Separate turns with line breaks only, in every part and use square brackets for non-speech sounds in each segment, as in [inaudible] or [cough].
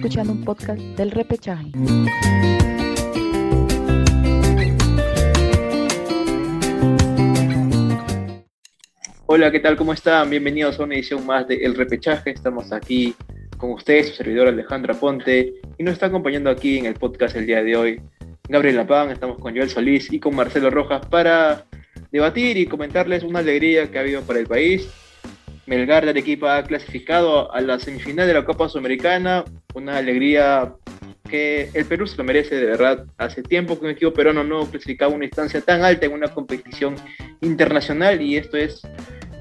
escuchando un podcast del repechaje.
Hola, ¿qué tal? ¿Cómo están? Bienvenidos a una edición más de El Repechaje. Estamos aquí con ustedes, su servidor Alejandra Ponte, y nos está acompañando aquí en el podcast el día de hoy Gabriel Lapán, estamos con Joel Solís y con Marcelo Rojas para debatir y comentarles una alegría que ha habido para el país. Melgar de Arequipa ha clasificado a la semifinal de la Copa Sudamericana, una alegría que el Perú se lo merece de verdad. Hace tiempo que un equipo peruano no clasificaba una instancia tan alta en una competición internacional y esto es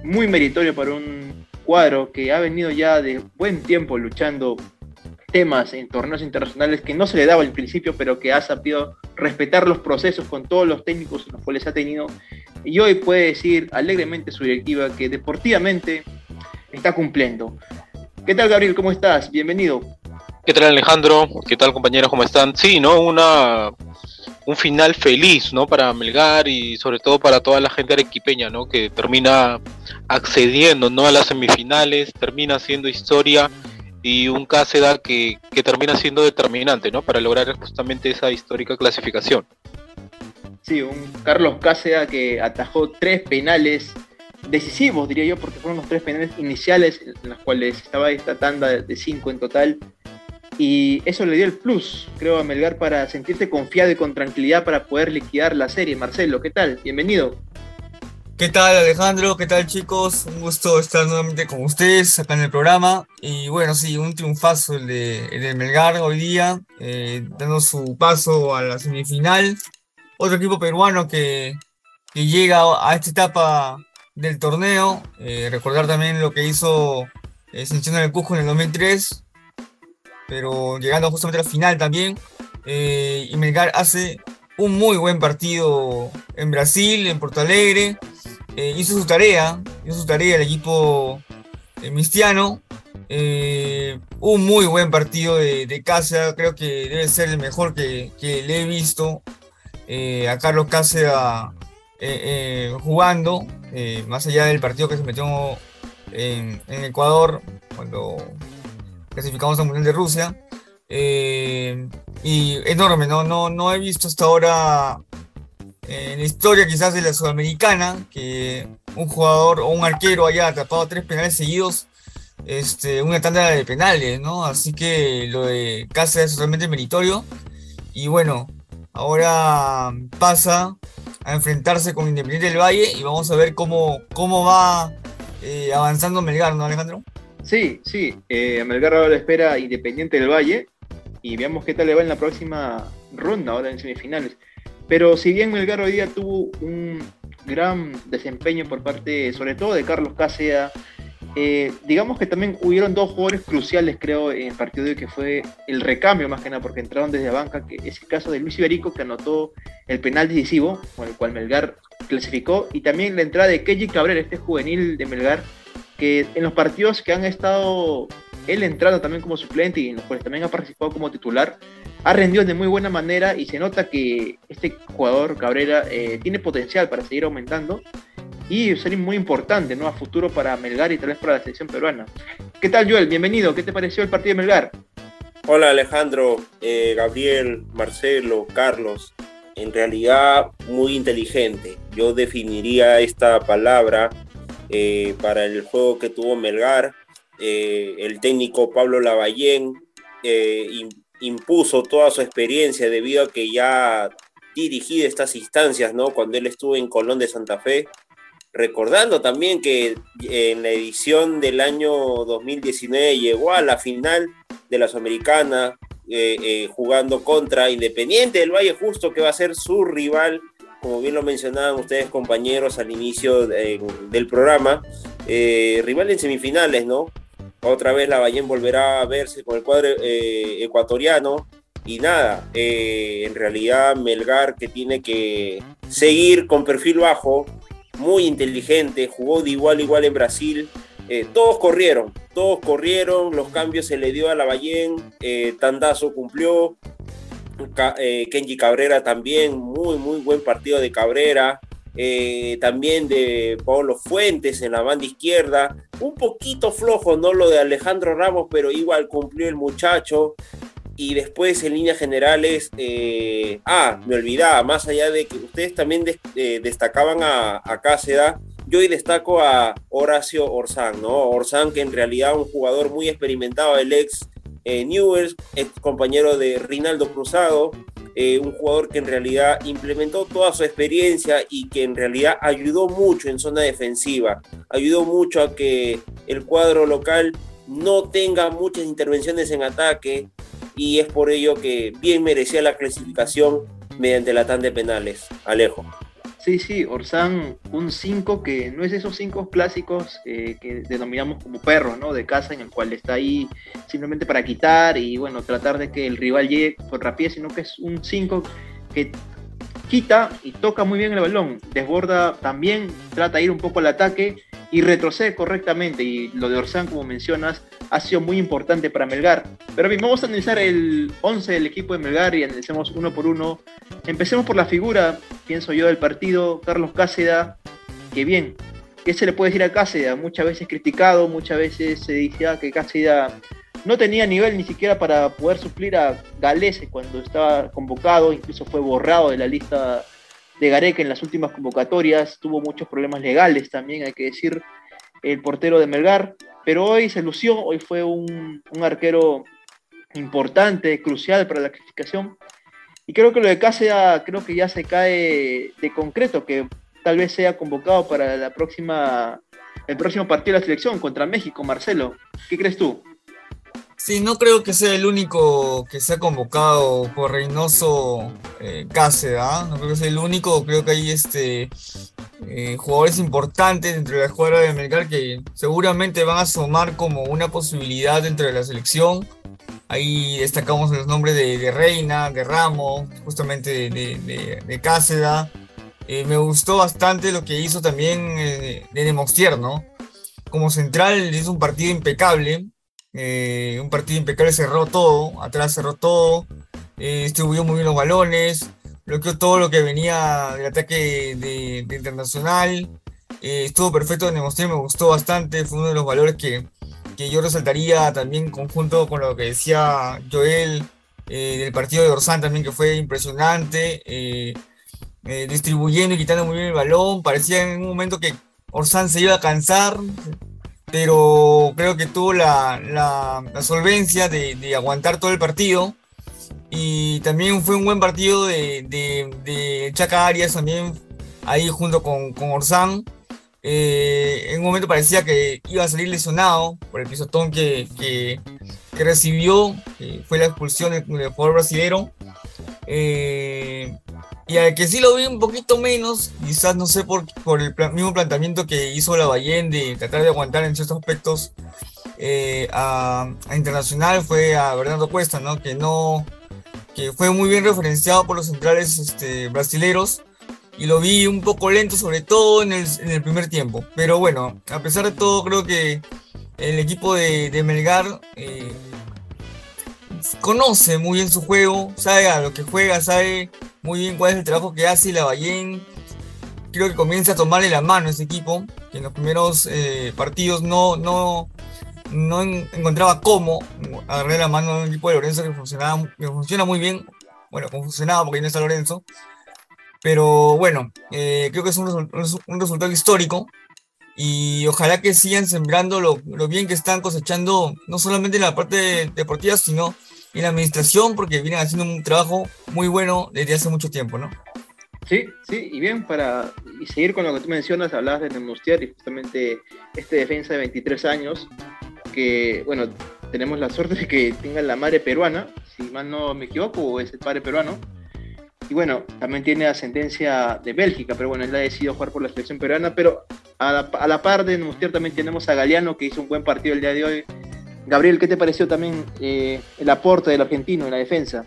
muy meritorio para un cuadro que ha venido ya de buen tiempo luchando temas en torneos internacionales que no se le daba al principio, pero que ha sabido respetar los procesos con todos los técnicos los cuales ha tenido. Y hoy puede decir alegremente su directiva que deportivamente está cumpliendo. ¿Qué tal, Gabriel? ¿Cómo estás? Bienvenido.
¿Qué tal, Alejandro? ¿Qué tal, compañeros? ¿Cómo están? Sí, ¿no? Una, un final feliz, ¿no? Para Melgar y sobre todo para toda la gente arequipeña, ¿no? Que termina accediendo, ¿no? A las semifinales, termina haciendo historia y un Cáceda que, que termina siendo determinante, ¿no? Para lograr justamente esa histórica clasificación.
Sí, un Carlos Cáceda que atajó tres penales decisivos, diría yo, porque fueron los tres penales iniciales en los cuales estaba esta tanda de cinco en total. Y eso le dio el plus, creo, a Melgar para sentirte confiado y con tranquilidad para poder liquidar la serie. Marcelo, ¿qué tal? Bienvenido.
¿Qué tal Alejandro? ¿Qué tal chicos? Un gusto estar nuevamente con ustedes acá en el programa. Y bueno, sí, un triunfazo el de, Melgar hoy día, eh, dando su paso a la semifinal. Otro equipo peruano que, llega a esta etapa del torneo. Eh, recordar también lo que hizo eh, en el Cusco en el 2003, pero llegando justamente a la final también. Eh, y Melgar hace un muy buen partido en Brasil, en Porto Alegre. Eh, hizo su tarea, hizo su tarea el equipo eh, mistiano. Un muy buen partido de, casa, creo que debe ser el mejor que, le he visto a Carlos Cáceres jugando, más allá del partido que se metió en, Ecuador cuando clasificamos al Mundial de Rusia. y enorme, ¿no? No, no he visto hasta ahora en la historia quizás de la Sudamericana, que un jugador o un arquero haya atrapado tres penales seguidos, este, una tanda de penales, ¿no? Así que lo de Cáceres es totalmente meritorio. Y bueno, ahora pasa a enfrentarse con Independiente del Valle y vamos a ver cómo, cómo va eh, avanzando Melgar, ¿no, Alejandro?
Sí, sí, eh, Melgar ahora espera Independiente del Valle y veamos qué tal le va en la próxima ronda, ahora en semifinales. Pero si bien Melgar hoy día tuvo un gran desempeño por parte, sobre todo de Carlos Cáceres, eh, digamos que también hubieron dos jugadores cruciales, creo, en el partido de que fue el recambio más que nada, porque entraron desde la banca, que es el caso de Luis Iberico, que anotó el penal decisivo, con el cual Melgar clasificó, y también la entrada de Keji Cabrera, este juvenil de Melgar, que en los partidos que han estado él entrando también como suplente y en los cuales también ha participado como titular, ha rendido de muy buena manera y se nota que este jugador Cabrera eh, tiene potencial para seguir aumentando y ser muy importante ¿no? a futuro para Melgar y tal vez para la selección peruana. ¿Qué tal Joel? Bienvenido, ¿qué te pareció el partido de Melgar?
Hola Alejandro, eh, Gabriel, Marcelo, Carlos. En realidad muy inteligente. Yo definiría esta palabra eh, para el juego que tuvo Melgar. el técnico Pablo Lavallén impuso toda su experiencia debido a que ya dirigí estas instancias, ¿no? Cuando él estuvo en Colón de Santa Fe. Recordando también que en la edición del año 2019 llegó a la final de la Sudamericana eh, eh, jugando contra Independiente del Valle Justo, que va a ser su rival, como bien lo mencionaban ustedes compañeros al inicio del programa, eh, rival en semifinales, ¿no? Otra vez la Ballén volverá a verse con el cuadro eh, ecuatoriano. Y nada, eh, en realidad Melgar que tiene que seguir con perfil bajo, muy inteligente, jugó de igual a igual en Brasil. Eh, todos corrieron, todos corrieron, los cambios se le dio a la Ballén, Tandazo cumplió, Kenji Cabrera también, muy, muy buen partido de Cabrera. también de Pablo Fuentes en la banda izquierda. un poquito flojo, ¿no? Lo de Alejandro Ramos, pero igual cumplió el muchacho. Y después en líneas generales, eh, ah, me olvidaba, más allá de que ustedes también eh, destacaban a, a yo hoy destaco a Horacio Orzán, ¿no? Orzán que en realidad un jugador muy experimentado, el ex eh, Newells, ex compañero de Rinaldo Cruzado, eh, un jugador que en realidad implementó toda su experiencia y que en realidad ayudó mucho en zona defensiva, ayudó mucho a que el cuadro local no tenga muchas intervenciones en ataque, y es por ello que bien merecía la clasificación mediante la tanda de penales. Alejo.
Sí, sí, Orsán, un 5 que no es esos 5 clásicos eh, que denominamos como perros, ¿no? De casa, en el cual está ahí simplemente para quitar y, bueno, tratar de que el rival llegue por rapidez, sino que es un 5 que quita y toca muy bien el balón, desborda también, trata de ir un poco al ataque y retrocede correctamente. Y lo de Orsán, como mencionas, ha sido muy importante para Melgar. Pero bien, vamos a analizar el 11 del equipo de Melgar y analicemos uno por uno. Empecemos por la figura, pienso yo, del partido, Carlos Cáceda, que bien, ¿qué se le puede decir a Cáceda? Muchas veces criticado, muchas veces se decía que Cáceda no tenía nivel ni siquiera para poder suplir a Galese cuando estaba convocado, incluso fue borrado de la lista de Gareca en las últimas convocatorias, tuvo muchos problemas legales también, hay que decir, el portero de Melgar, pero hoy se lució, hoy fue un, arquero importante, crucial para la clasificación, y creo que lo de Cáceres creo que ya se cae de concreto, que tal vez sea convocado para la próxima, el próximo partido de la selección contra México, Marcelo. ¿Qué crees tú?
Sí, no creo que sea el único que se convocado por Reynoso eh, ¿ah? No creo que sea el único. Creo que hay este, eh, jugadores importantes dentro de la escuadra de Melgar que seguramente van a sumar como una posibilidad dentro de la selección. Ahí destacamos los nombres de, Reina, de Ramos, justamente de, de, Cáceda. Eh, me gustó bastante lo que hizo también eh, de Nemostier, ¿no? Como central hizo un partido impecable eh, un partido impecable, cerró todo, atrás cerró todo, eh, distribuyó muy bien los balones, bloqueó todo lo que venía del ataque de, Internacional. Eh, estuvo perfecto en demostrarme me gustó bastante, fue uno de los valores que, que yo resaltaría también conjunto con lo que decía Joel del partido de Orsán también que fue impresionante, distribuyendo y quitando muy bien el balón, parecía en un momento que Orsán se iba a cansar, pero creo que tuvo la, la, solvencia de, de, aguantar todo el partido. Y también fue un buen partido de, de, de Chaca Arias también ahí junto con, con Orsán. Eh, en un momento parecía que iba a salir lesionado por el pisotón que, que, recibió, fue la expulsión del jugador brasilero. Eh, y al que sí lo vi un poquito menos, quizás no sé por, por el mismo planteamiento que hizo la Ballén de tratar de aguantar en ciertos aspectos eh, a, Internacional, fue a Bernardo Cuesta, ¿no? Que no que fue muy bien referenciado por los centrales este, brasileros y lo vi un poco lento, sobre todo en el, en el, primer tiempo. Pero bueno, a pesar de todo, creo que el equipo de, Melgar eh, conoce muy bien su juego, sabe a lo que juega, sabe muy bien cuál es el trabajo que hace la Ballén. Creo que comienza a tomarle la mano a ese equipo, que en los primeros eh, partidos no, no, no encontraba cómo agarrarle la mano a un equipo de Lorenzo que, funcionaba, que funciona muy bien. Bueno, funcionaba porque no está Lorenzo. Pero bueno, eh, creo que es un, un, resultado histórico y ojalá que sigan sembrando lo, lo, bien que están cosechando, no solamente en la parte deportiva, sino en la administración porque vienen haciendo un trabajo muy bueno desde hace mucho tiempo, ¿no?
Sí, sí, y bien, para y seguir con lo que tú mencionas, hablabas de Nemostier y justamente este defensa de 23 años, que, bueno, tenemos la suerte de que tenga la madre peruana, si mal no me equivoco, es el padre peruano, y bueno, también tiene ascendencia de Bélgica, pero bueno, él ha decidido jugar por la selección peruana, pero a la, a la par de Nemostier también tenemos a Galeano, que hizo un buen partido el día de hoy, Gabriel, ¿qué te pareció también eh, el aporte del argentino en la defensa?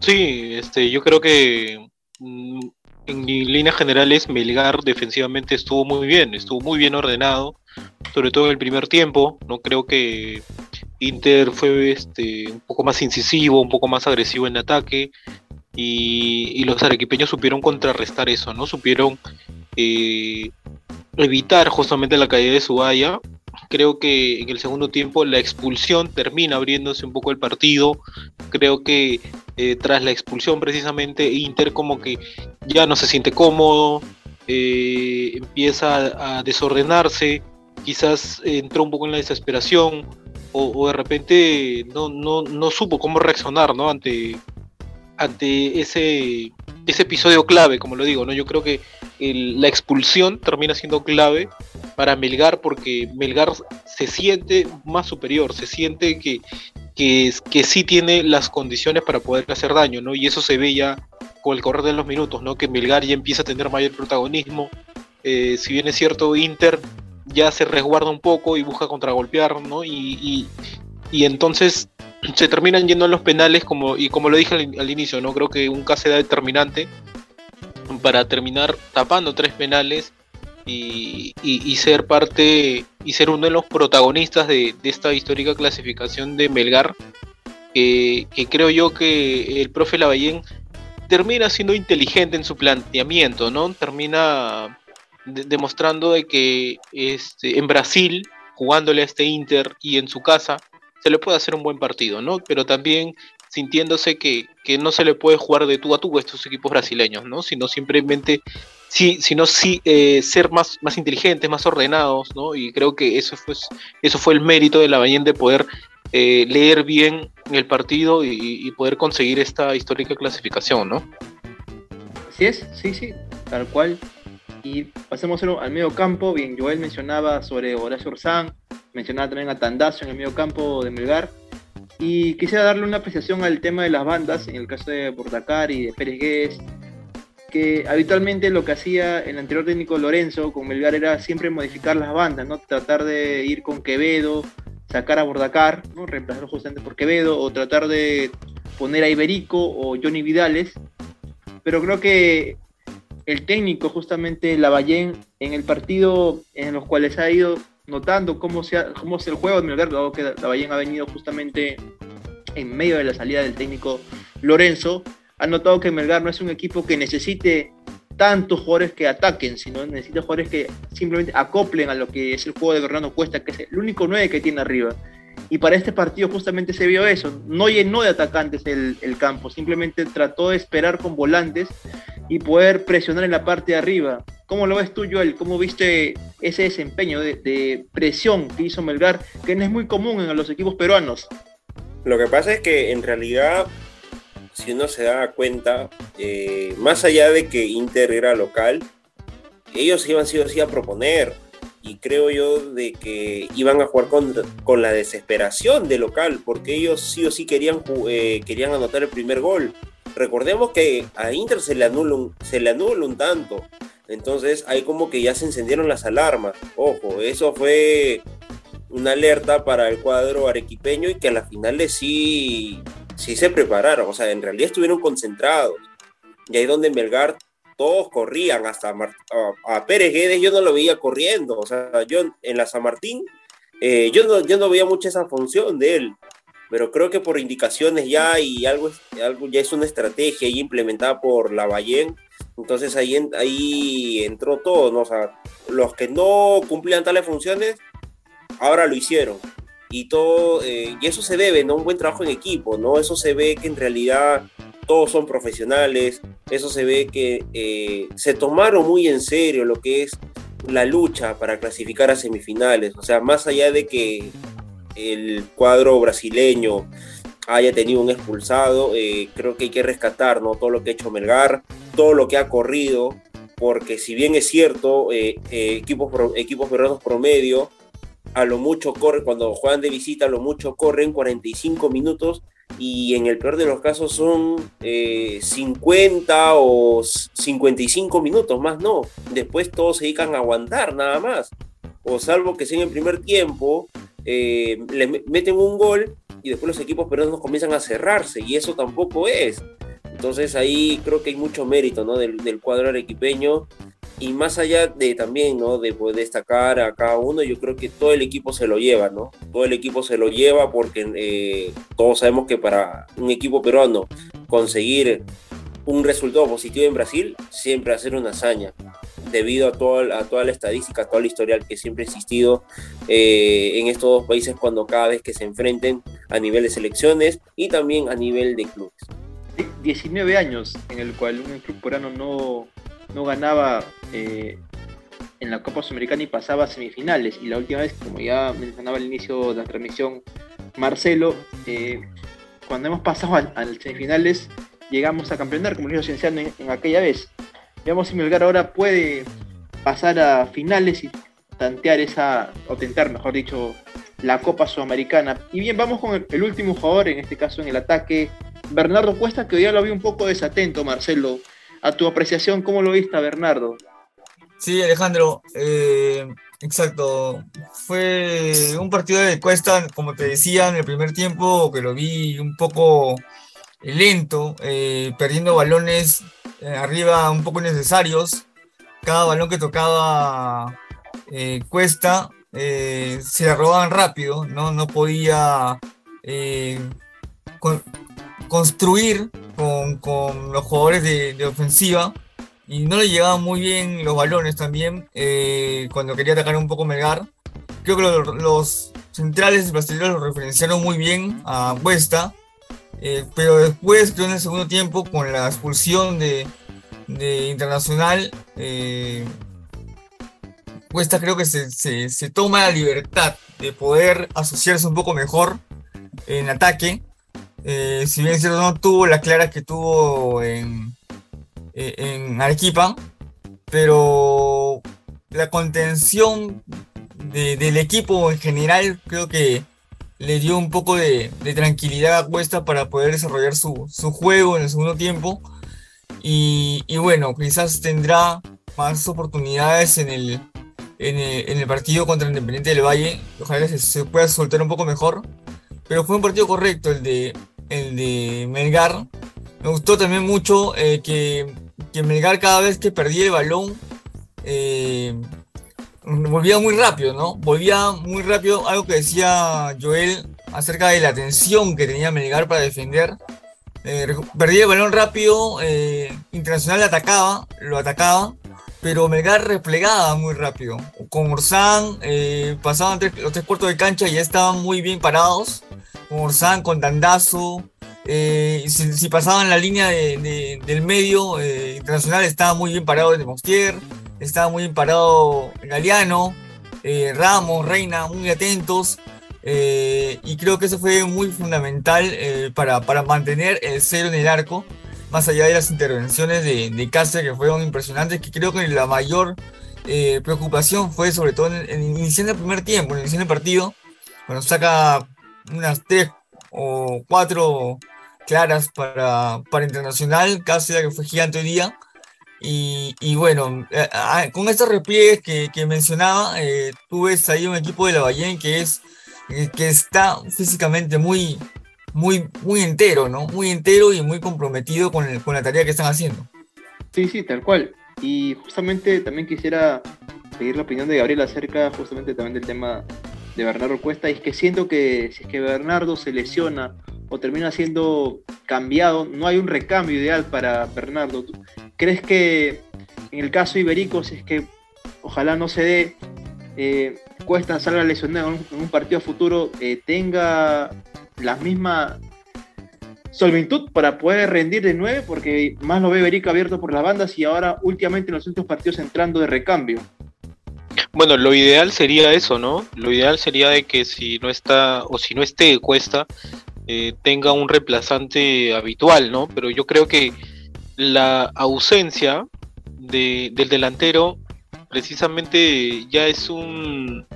Sí, este, yo creo que mm, en líneas generales Melgar defensivamente estuvo muy bien, estuvo muy bien ordenado, sobre todo en el primer tiempo. No creo que Inter fue este, un poco más incisivo, un poco más agresivo en ataque y, los arequipeños supieron contrarrestar eso, ¿no? Supieron eh, evitar justamente la caída de Subaya. Creo que en el segundo tiempo la expulsión termina abriéndose un poco el partido. Creo que eh, tras la expulsión precisamente Inter como que ya no se siente cómodo, eh, empieza a, desordenarse, quizás entró un poco en la desesperación o, de repente no, no, no, supo cómo reaccionar ¿no? ante, ante ese, ese episodio clave, como lo digo. ¿no? Yo creo que la expulsión termina siendo clave para Melgar porque Melgar se siente más superior, se siente que, que, sí tiene las condiciones para poder hacer daño, ¿no? Y eso se ve ya con el correr de los minutos, ¿no? Que Melgar ya empieza a tener mayor protagonismo. Eh, si bien es cierto, Inter ya se resguarda un poco y busca contragolpear, ¿no? Y, y, entonces se terminan yendo a los penales, como, y como lo dije al, inicio, ¿no? Creo que un caso era determinante para terminar tapando tres penales y, ser parte y ser uno de los protagonistas de, esta histórica clasificación de Melgar, que, creo yo que el profe Lavallén termina siendo inteligente en su planteamiento, ¿no? Termina demostrando de que este, en Brasil, jugándole a este Inter y en su casa, se le puede hacer un buen partido, ¿no? Pero también sintiéndose que, no se le puede jugar de tú a tú a estos equipos brasileños, ¿no? Sino simplemente, sí, sino sí, eh, ser más, más inteligentes, más ordenados, ¿no? Y creo que eso fue, eso fue el mérito de la Bahía de poder eh, leer bien el partido y, poder conseguir esta histórica clasificación, ¿no?
Así es, sí, sí, tal cual. Y pasemos al medio campo. Bien, Joel mencionaba sobre Horacio Orzán, mencionaba también a Tandazo en el medio campo de Melgar. Y quisiera darle una apreciación al tema de las bandas, en el caso de Bordacar y de Pérez Guedes, que habitualmente lo que hacía el anterior técnico Lorenzo con Melgar era siempre modificar las bandas, ¿no? Tratar de ir con Quevedo, sacar a Bordacar, ¿no? reemplazarlo justamente por Quevedo, o tratar de poner a Iberico o Johnny Vidales. Pero creo que el técnico, justamente Lavallén, en el partido en los cuales ha ido notando cómo, se cómo es el juego de Melgar, dado que Lavallén ha venido justamente en medio de la salida del técnico Lorenzo, ha notado que Melgar no es un equipo que necesite tantos jugadores que ataquen, sino necesita jugadores que simplemente acoplen a lo que es el juego de Fernando Cuesta, que es el único 9 que tiene arriba. Y para este partido justamente se vio eso, no llenó de atacantes el, campo, simplemente trató de esperar con volantes y poder presionar en la parte de arriba. ¿Cómo lo ves tú, Joel? ¿Cómo viste ese desempeño de, presión que hizo Melgar, que no es muy común en los equipos peruanos?
Lo que pasa es que en realidad, si uno se da cuenta, eh, más allá de que Inter era local, ellos iban sí o sí a proponer. Y creo yo de que iban a jugar con, con la desesperación de local, porque ellos sí o sí querían, eh, querían anotar el primer gol. Recordemos que a Inter se le anula se le anula un tanto. Entonces ahí como que ya se encendieron las alarmas. Ojo, eso fue una alerta para el cuadro arequipeño y que a la final sí, sí se prepararon. O sea, en realidad estuvieron concentrados. Y ahí donde Melgar todos corrían, hasta a, Pérez Guedes yo no lo veía corriendo. O sea, yo en la San Martín, eh, yo, no, yo no veía mucho esa función de él pero creo que por indicaciones ya y algo, algo ya es una estrategia implementada por la Ballén, entonces ahí, ahí entró todo, ¿no? O sea, los que no cumplían tales funciones, ahora lo hicieron. Y, todo, eh, y eso se debe, ¿no? Un buen trabajo en equipo, ¿no? Eso se ve que en realidad todos son profesionales, eso se ve que eh, se tomaron muy en serio lo que es la lucha para clasificar a semifinales. O sea, más allá de que el cuadro brasileño haya tenido un expulsado. Eh, creo que hay que rescatar ¿no? todo lo que ha hecho Melgar, todo lo que ha corrido, porque si bien es cierto, eh, equipos, equipos peruanos promedio, a lo mucho corren, cuando juegan de visita, a lo mucho corren 45 minutos y en el peor de los casos son 50 o 55 minutos, más no. Después todos se dedican a aguantar nada más. O salvo que sea en el primer tiempo, le meten un gol y después los equipos peruanos comienzan a cerrarse y eso tampoco es. Entonces ahí creo que hay mucho mérito ¿no? del, del cuadro arequipeño y más allá de también, ¿no? De poder destacar a cada uno, yo creo que todo el equipo se lo lleva, ¿no? Todo el equipo se lo lleva porque eh, todos sabemos que para un equipo peruano conseguir un resultado positivo en Brasil siempre hacer una hazaña. debido a, todo, a toda la estadística, a todo el historial que siempre ha existido eh, en estos dos países cuando cada vez que se enfrenten a nivel de selecciones y también a nivel de clubes.
19 años en el cual un club coreano no, no ganaba eh, en la Copa Sudamericana y pasaba a semifinales. Y la última vez, como ya mencionaba al inicio de la transmisión Marcelo, eh, cuando hemos pasado a, semifinales, llegamos a campeonar, como lo hizo Cienciano en, aquella vez. Veamos si Melgar ahora puede pasar a finales y tantear esa, o tentar, mejor dicho, la Copa Sudamericana. Y bien, vamos con el, último jugador, en este caso en el ataque, Bernardo Cuesta, que hoy ya lo vi un poco desatento, Marcelo. A tu apreciación, ¿cómo lo viste, Bernardo?
Sí, Alejandro, eh, exacto. Fue un partido de Cuesta, como te decía en el primer tiempo, que lo vi un poco lento, eh, perdiendo balones eh, arriba un poco innecesarios. Cada balón que tocaba Cuesta se robaban rápido, no, no podía construir con, los jugadores de ofensiva y no le llegaban muy bien los balones también eh, cuando quería atacar un poco Melgar. Creo que los, centrales brasileños lo referenciaron muy bien a Cuesta, eh, pero después, creo en el segundo tiempo, con la expulsión de, Internacional, eh, Cuesta creo que se, se, toma la libertad de poder asociarse un poco mejor en ataque. Si bien es cierto, no tuvo las claras que tuvo en, eh, en Arequipa, pero la contención del equipo en general creo que le dio un poco de, tranquilidad a Cuesta para poder desarrollar su, juego en el segundo tiempo. Y, bueno, quizás tendrá más oportunidades en el, en el, partido contra Independiente del Valle. Ojalá se, se, pueda soltar un poco mejor. Pero fue un partido correcto el de, el de Melgar. Me gustó también mucho eh, que que Melgar cada vez que perdía el balón eh, volvía muy rápido, ¿no? Volvía muy rápido, algo que decía Joel acerca de la tensión que tenía Melgar para defender. Eh, perdía el balón rápido, Internacional atacaba, lo atacaba, pero Melgar replegaba muy rápido. Con Orsán pasaban los tres cuartos de cancha y ya estaban muy bien parados. Orsán, con Dandazo, eh, si, pasaban la línea del medio eh, internacional, estaba muy bien parado de Mostier, estaba muy bien parado Galeano, eh, Ramos, Reina, muy atentos. y creo que eso fue muy fundamental para, para, mantener el cero en el arco, más allá de las intervenciones de, de Cáceres que fueron impresionantes, que creo que la mayor preocupación fue sobre todo en, en iniciando el primer tiempo, en el partido, cuando saca unas tres o cuatro claras para, para Internacional, casi que fue gigante hoy día. Y, y bueno, eh, ah, con estos repliegues que, que mencionaba, eh, tú ves ahí un equipo de la Ballén que es eh, que está físicamente muy, muy, muy entero, ¿no? Muy entero y muy comprometido con, el, con la tarea que están haciendo.
Sí, sí, tal cual. Y justamente también quisiera pedir la opinión de Gabriel acerca justamente también del tema de Bernardo Cuesta. Es que siento que si es que Bernardo se lesiona o termina siendo cambiado, no hay un recambio ideal para Bernardo. ¿Crees que en el caso Iberico, si es que ojalá no se dé, eh, Cuesta salga lesionado en un, partido futuro, eh, tenga la misma solventud para poder rendir de nueve? Porque más lo ve Iberico abierto por las bandas y ahora últimamente en los últimos partidos entrando de recambio.
Bueno, lo ideal sería eso, ¿no? Lo ideal sería de que si no está, o si no esté Cuesta, eh, tenga un reemplazante habitual, ¿no? Pero yo creo que la ausencia del delantero precisamente ya es un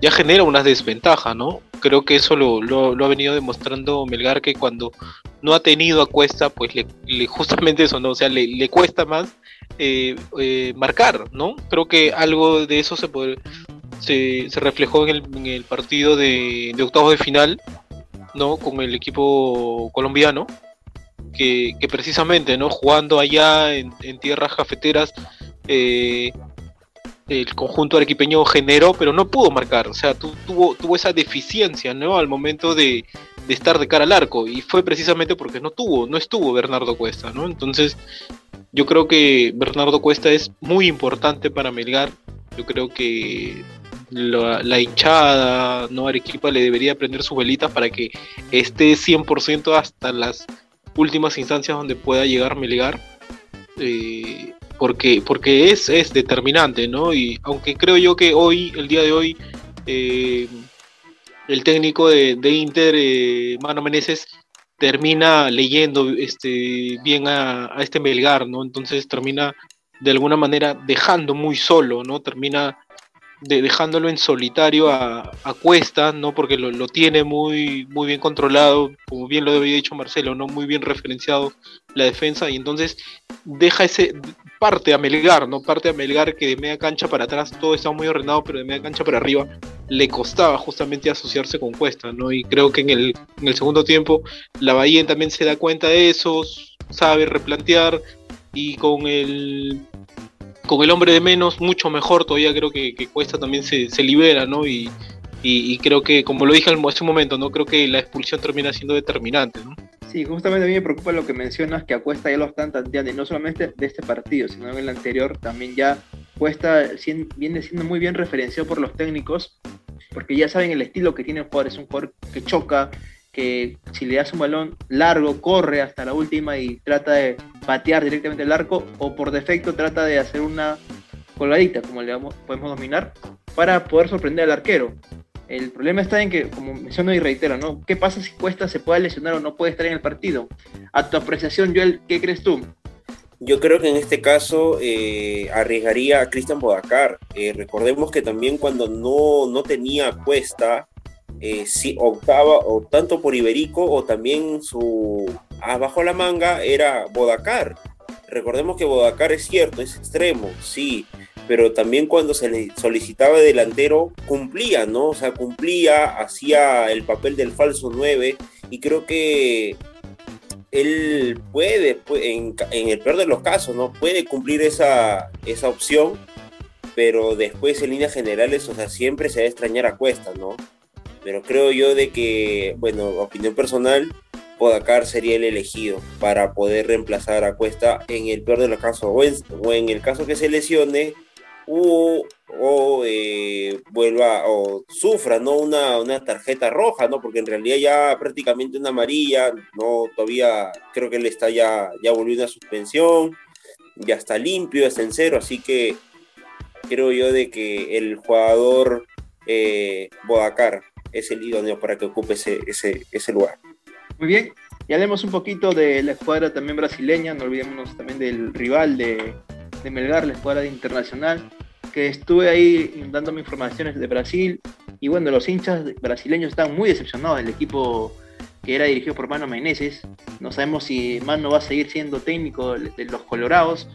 ya genera una desventaja, ¿no? Creo que eso lo, ha venido demostrando Melgar que cuando no ha tenido a Cuesta, pues le, justamente eso, ¿no? O sea, le, cuesta más eh, eh, marcar, ¿no? Creo que algo de eso se, se reflejó en el, en partido de, de octavos de final, ¿no? Con el equipo colombiano, que, precisamente, ¿no? Jugando allá en, tierras cafeteras, eh, el conjunto arequipeño generó, pero no pudo marcar, o sea, tuvo, tuvo esa deficiencia, ¿no? Al momento de, estar de cara al arco, y fue precisamente porque no tuvo, no estuvo Bernardo Cuesta, ¿no? Entonces, yo creo que Bernardo Cuesta es muy importante para Melgar. Yo creo que la, hinchada, ¿no? Arequipa le debería prender sus velitas para que esté 100% hasta las últimas instancias donde pueda llegar Melgar. Eh, porque, porque es, es determinante, ¿no? Y aunque creo yo que hoy, el día de hoy, eh, el técnico de, Inter, eh, Mano Meneses, termina leyendo este, bien a, este Melgar, ¿no? Entonces termina de alguna manera dejando muy solo, ¿no? Termina dejándolo en solitario a, Cuesta, ¿no? Porque lo, tiene muy, muy bien controlado, como bien lo había dicho Marcelo, ¿no? Muy bien referenciado la defensa, y entonces deja ese parte a Melgar, ¿no? Parte a Melgar que de media cancha para atrás todo estaba muy ordenado, pero de media cancha para arriba le costaba justamente asociarse con Cuesta, ¿no? Y creo que en el, en el segundo tiempo la Bahía también se da cuenta de eso, sabe replantear y con el con el hombre de menos mucho mejor todavía creo que, Cuesta también se, libera, ¿no? Y, y, creo que, como lo dije hace un momento, ¿no? Creo que la expulsión termina siendo determinante, ¿no?
Sí, justamente a mí me preocupa lo que mencionas, que a Cuesta ya lo están tanteando, y no solamente de este partido, sino en el anterior también ya Cuesta viene siendo muy bien referenciado por los técnicos, porque ya saben el estilo que tiene el jugador, es un jugador que choca, que si le das un balón largo, corre hasta la última y trata de patear directamente el arco, o por defecto trata de hacer una colgadita, como le podemos dominar, para poder sorprender al arquero. El problema está en que, como menciono y reitero, ¿no? ¿Qué pasa si Cuesta se puede lesionar o no puede estar en el partido? A tu apreciación, Joel, ¿qué crees tú?
Yo creo que en este caso eh, arriesgaría a Cristian Bodacar. Eh, recordemos que también cuando no, no tenía Cuesta, eh, sí, optaba o tanto por Iberico o también su abajo la manga era Bodacar. Recordemos que Bodacar es cierto, es extremo, sí, pero también cuando se le solicitaba delantero cumplía, ¿no? O sea, cumplía, hacía el papel del falso 9 y creo que él puede, en, el peor de los casos, ¿no? Puede cumplir esa, esa opción, pero después en líneas generales, o sea, siempre se va a extrañar a cuesta, ¿no? Pero creo yo de que, bueno, opinión personal, Podacar sería el elegido para poder reemplazar a Cuesta en el peor de los casos, o en el caso que se lesione, o, eh, vuelva o sufra no una, una, tarjeta roja no porque en realidad ya prácticamente una amarilla no todavía creo que él está ya ya volvió una suspensión ya está limpio está en cero así que creo yo de que el jugador eh, Bodacar es el idóneo para que ocupe ese, ese, ese lugar
muy bien y hablemos un poquito de la escuadra también brasileña no olvidémonos también del rival de de Melgar, la escuadra internacional, que estuve ahí dándome informaciones de Brasil y bueno, los hinchas brasileños están muy decepcionados del equipo que era dirigido por Mano Meneses. No sabemos si Mano va a seguir siendo técnico de los Colorados,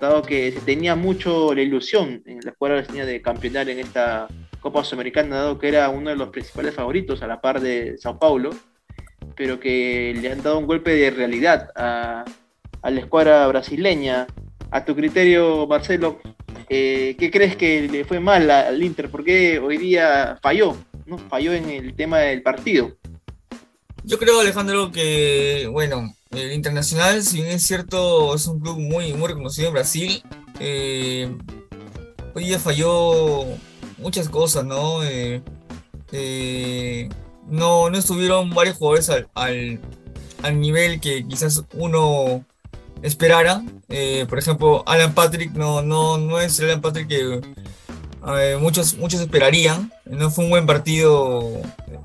dado que se tenía mucho la ilusión en la escuadra brasileña de campeonar en esta Copa Sudamericana, dado que era uno de los principales favoritos a la par de Sao Paulo, pero que le han dado un golpe de realidad a, la escuadra brasileña a tu criterio, Marcelo, eh, ¿qué crees que le fue mal al Inter? ¿Por qué hoy día falló? ¿no? Falló en el tema del partido.
Yo creo, Alejandro, que, bueno, el Internacional, si bien es cierto, es un club muy, muy reconocido en Brasil, eh, hoy día falló muchas cosas, ¿no? Eh, no, no estuvieron varios jugadores al, al nivel que quizás uno esperara. Eh, por ejemplo, Alan Patrick no, no, no es el Alan Patrick que muchos, muchos esperarían. No fue un buen partido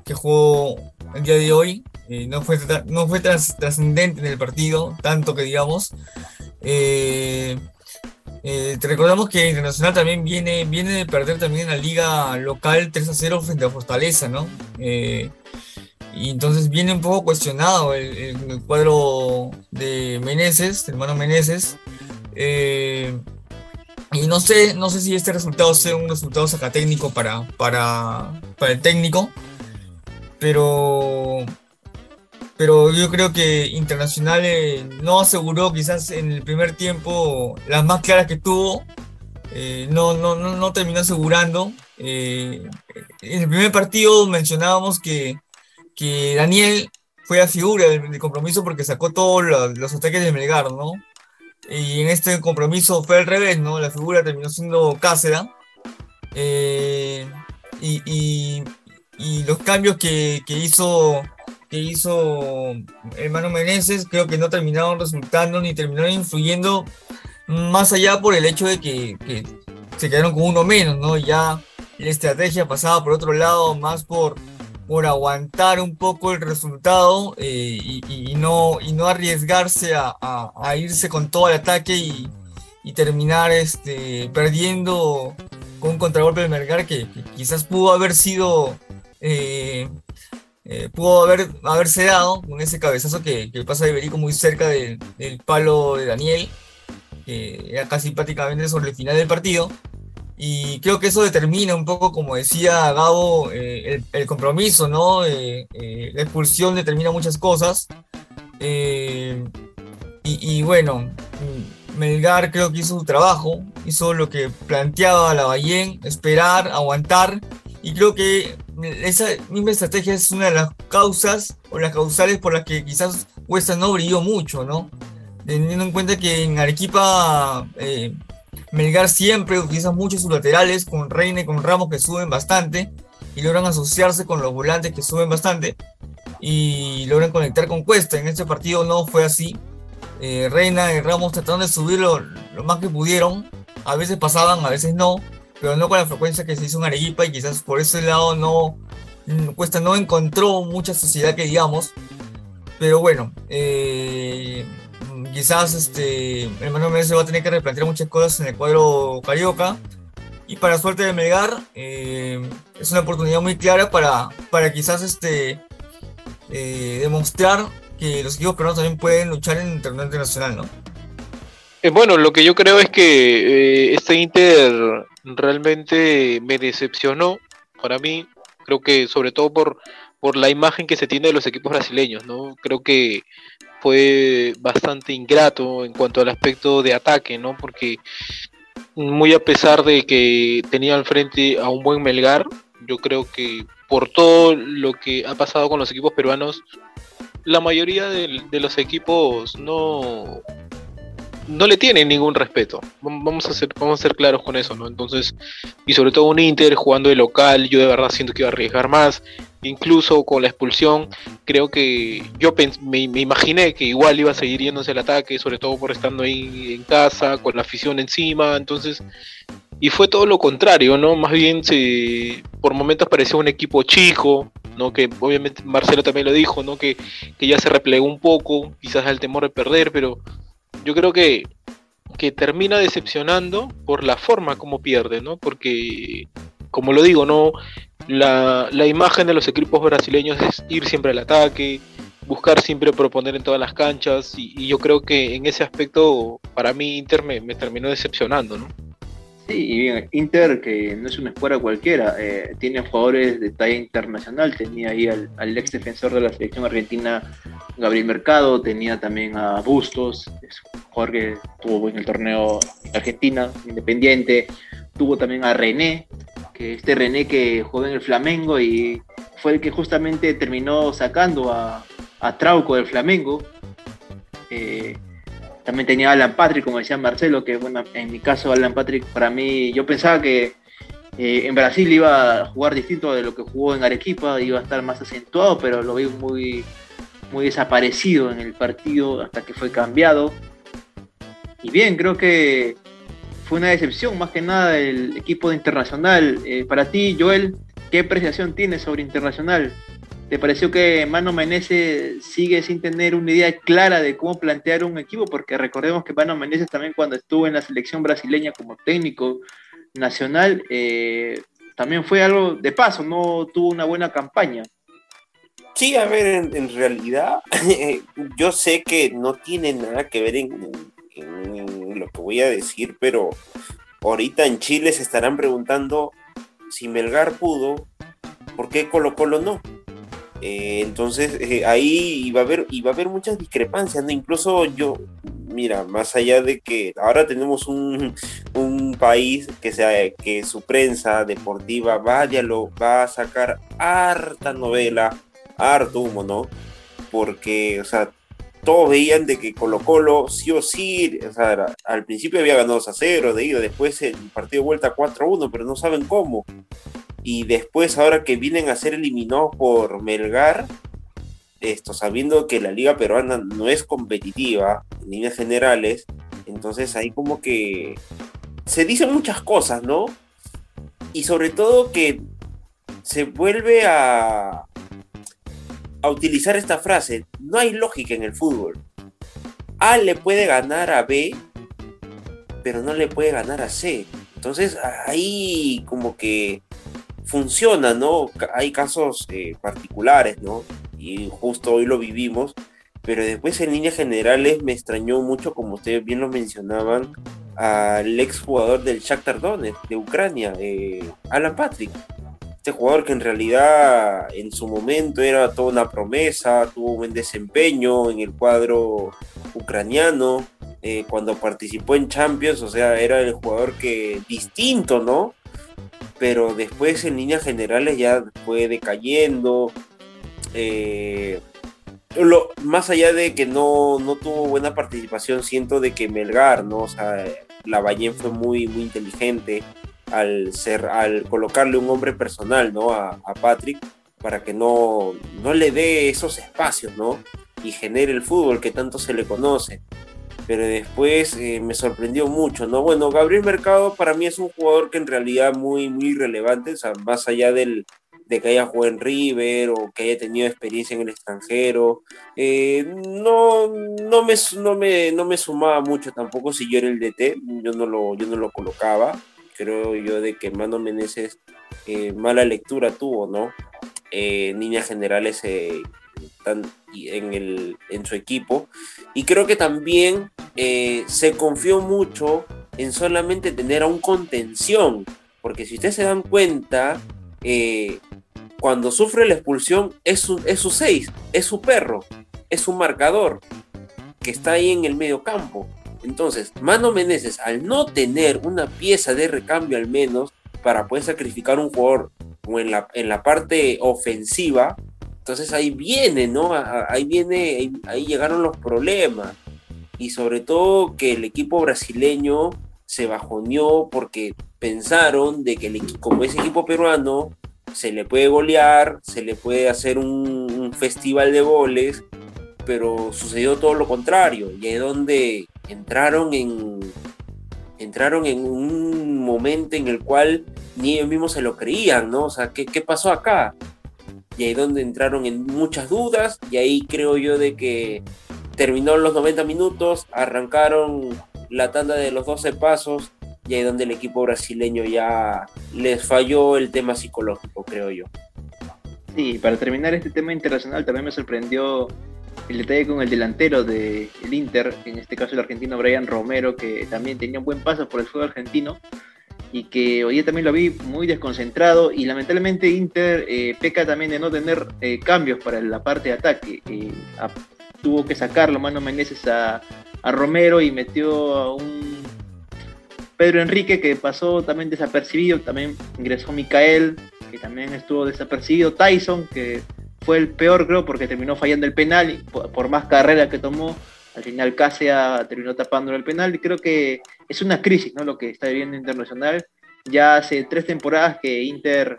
que jugó el día de hoy. Eh, no fue, no fue trascendente en el partido, tanto que digamos. Eh, te recordamos que Internacional también viene, viene de perder también en la liga local 3 a 0 frente a Fortaleza, ¿no? Y entonces viene un poco cuestionado el, cuadro de Meneses, hermano Meneses. Eh, y no sé, no sé si este resultado sea un resultado sacatécnico para, para, para el técnico, pero, pero yo creo que Internacional eh, no aseguró quizás en el primer tiempo las más claras que tuvo, eh, no, no, no, no, terminó asegurando. en el primer partido mencionábamos que que Daniel fue a figura del, compromiso porque sacó todos los, ataques de Melgar, ¿no? y en este compromiso fue al revés, ¿no? La figura terminó siendo Cáceres. Eh, y, y, y, los cambios que, que, hizo que hizo hermano Meneses creo que no terminaron resultando ni terminaron influyendo más allá por el hecho de que, se quedaron con uno menos, ¿no? Ya la estrategia pasaba por otro lado más por, por aguantar un poco el resultado eh, y, no, y no arriesgarse a, irse con todo el ataque y, terminar este, perdiendo con un contragolpe del Melgar que, que, quizás pudo haber sido eh, eh, pudo haber, haberse dado con ese cabezazo que, que pasa de Iberico muy cerca de, del palo de Daniel que era casi prácticamente sobre el final del partido y creo que eso determina un poco, como decía Gabo, eh, el, el, compromiso, ¿no? Eh, eh, la expulsión determina muchas cosas. Y, y, bueno, Melgar creo que hizo su trabajo, hizo lo que planteaba la Ballén, esperar, aguantar. Y creo que esa misma estrategia es una de las causas o las causales por las que quizás Huesca no brilló mucho, ¿no? Teniendo en cuenta que en Arequipa Melgar siempre utiliza mucho sus laterales con Reina y con Ramos que suben bastante y logran asociarse con los volantes que suben bastante y logran conectar con Cuesta. En este partido no fue así. Eh, Reina y Ramos trataron de subir lo, lo, más que pudieron. A veces pasaban, a veces no, pero no con la frecuencia que se hizo en Arequipa y quizás por ese lado no Cuesta no encontró mucha sociedad que digamos. Pero bueno, eh, quizás este, Manuel Menezes va a tener que replantear muchas cosas en el cuadro carioca. Y para suerte de Melgar, eh, es una oportunidad muy clara para, para quizás este, eh, demostrar que los equipos peruanos también pueden luchar en el torneo internacional, ¿no?
Eh, bueno, lo que yo creo es que eh, este Inter realmente me decepcionó para mí. Creo que sobre todo por, por la imagen que se tiene de los equipos brasileños, ¿no? Creo que fue bastante ingrato en cuanto al aspecto de ataque, ¿no? Porque muy a pesar de que tenía al frente a un buen Melgar, yo creo que por todo lo que ha pasado con los equipos peruanos, la mayoría de, de los equipos no, no le tienen ningún respeto. Vamos a ser, vamos a ser claros con eso, ¿no? Entonces, y sobre todo un Inter jugando de local, yo de verdad siento que iba a arriesgar más. Incluso con la expulsión, creo que yo me, imaginé que igual iba a seguir yéndose el ataque, sobre todo por estando ahí en casa, con la afición encima. Entonces, y fue todo lo contrario, ¿no? Más bien se, por momentos parecía un equipo chico, ¿no? Que obviamente Marcelo también lo dijo, ¿no? Que, que ya se replegó un poco, quizás al temor de perder, pero yo creo que, que termina decepcionando por la forma como pierde, ¿no? Porque, como lo digo, no la, la, imagen de los equipos brasileños es ir siempre al ataque, buscar siempre proponer en todas las canchas, y, yo creo que en ese aspecto, para mí, Inter me, me terminó decepcionando, ¿no?
Sí, y bien, Inter, que no es una escuadra cualquiera, eh, tiene jugadores de talla internacional, tenía ahí al, ex defensor de la selección argentina, Gabriel Mercado, tenía también a Bustos, es un jugador que estuvo en el torneo Argentina, independiente, tuvo también a René, que este René que jugó en el Flamengo y fue el que justamente terminó sacando a, a Trauco del Flamengo. Eh, también tenía Alan Patrick, como decía Marcelo, que bueno, en mi caso Alan Patrick para mí, yo pensaba que eh, en Brasil iba a jugar distinto de lo que jugó en Arequipa, iba a estar más acentuado, pero lo vi muy, muy desaparecido en el partido hasta que fue cambiado. Y bien, creo que fue una decepción más que nada el equipo de Internacional. Eh, para ti, Joel, ¿qué apreciación tienes sobre Internacional? ¿Te pareció que Mano Menezes sigue sin tener una idea clara de cómo plantear un equipo? Porque recordemos que Mano Menezes también cuando estuvo en la selección brasileña como técnico nacional, eh, también fue algo de paso, no tuvo una buena campaña.
Sí, a ver, en, en realidad [laughs] yo sé que no tiene nada que ver en, en lo que voy a decir, pero ahorita en Chile se estarán preguntando si Melgar pudo, ¿por qué Colo Colo no? Eh, entonces eh, ahí iba a haber a haber muchas discrepancias, ¿no? Incluso yo, mira, más allá de que ahora tenemos un, un país que sea que su prensa deportiva va lo va a sacar harta novela, harto humo, ¿no? Porque, o sea, todos veían de que Colo Colo sí o sí, o sea, al principio había ganado a 0 de ida, después el partido de vuelta 4 a 1, pero no saben cómo. Y después ahora que vienen a ser eliminados por Melgar, esto, sabiendo que la liga peruana no es competitiva en líneas generales, entonces ahí como que se dicen muchas cosas, ¿no? Y sobre todo que se vuelve a, a utilizar esta frase, no hay lógica en el fútbol. A le puede ganar a B, pero no le puede ganar a C. Entonces ahí como que funciona, ¿no? Hay casos eh, particulares, ¿no? Y justo hoy lo vivimos, pero después en líneas generales me extrañó mucho, como ustedes bien lo mencionaban, al ex jugador del Shakhtar Donetsk de Ucrania, eh, Alan Patrick. Este jugador que en realidad en su momento era toda una promesa, tuvo un buen desempeño en el cuadro ucraniano, eh, cuando participó en Champions, o sea, era el jugador que distinto, ¿no? Pero después en líneas generales ya fue decayendo. Eh, lo, más allá de que no, no, tuvo buena participación, siento de que Melgar, ¿no? O sea, la Ballén fue muy, muy inteligente al, ser, al colocarle un hombre personal, ¿no? A, a, Patrick para que no, no le dé esos espacios, ¿no? Y genere el fútbol que tanto se le conoce. Pero después eh, me sorprendió mucho, ¿no? Bueno, Gabriel Mercado para mí es un jugador que en realidad muy, muy relevante, o sea, más allá del, de que haya jugado en River o que haya tenido experiencia en el extranjero. Eh, no, no, me, no, me, no me sumaba mucho tampoco si yo era el DT, yo no lo, yo no lo colocaba. Creo yo de que Mano Meneses eh, mala lectura tuvo, ¿no? Eh, en líneas generales en, su equipo. Y creo que también se confió mucho en solamente tener a un contención, porque si ustedes se dan cuenta, eh, cuando sufre la expulsión es su, es su seis, es su perro, es su marcador que está ahí en el medio campo. Entonces, Mano Meneses, al no tener una pieza de recambio al menos para poder sacrificar un jugador o en la, en la parte ofensiva, entonces ahí viene, ¿no? Ahí viene, ahí, llegaron los problemas. Y sobre todo que el equipo brasileño se bajoneó porque pensaron de que el, como ese equipo peruano se le puede golear, se le puede hacer un, festival de goles, pero sucedió todo lo contrario, y es donde entraron en, entraron en un momento en el cual ni ellos mismos se lo creían, ¿no? O sea, ¿qué, qué pasó acá? Y ahí donde entraron en muchas dudas, y ahí creo yo de que terminó los 90 minutos, arrancaron la tanda de los 12 pasos, y ahí donde el equipo brasileño ya les falló el tema psicológico, creo yo.
Sí, para terminar este tema internacional también me sorprendió el detalle con el delantero del Inter, en este caso el argentino Brian Romero, que también tenía un buen paso por el fútbol argentino y que hoy también lo vi muy desconcentrado y lamentablemente Inter eh, peca también de no tener eh, cambios para la parte de ataque. Eh, tuvo que sacarlo Mano Meneses a, a Romero y metió a un Pedro Enrique, que pasó también desapercibido, también ingresó Micael, que también estuvo desapercibido, Tyson, que fue el peor creo porque terminó fallando el penal, por, más carrera que tomó, al final Casia terminó tapando el penal, y creo que es una crisis ¿no? lo que está viviendo Internacional. Ya hace tres temporadas que Inter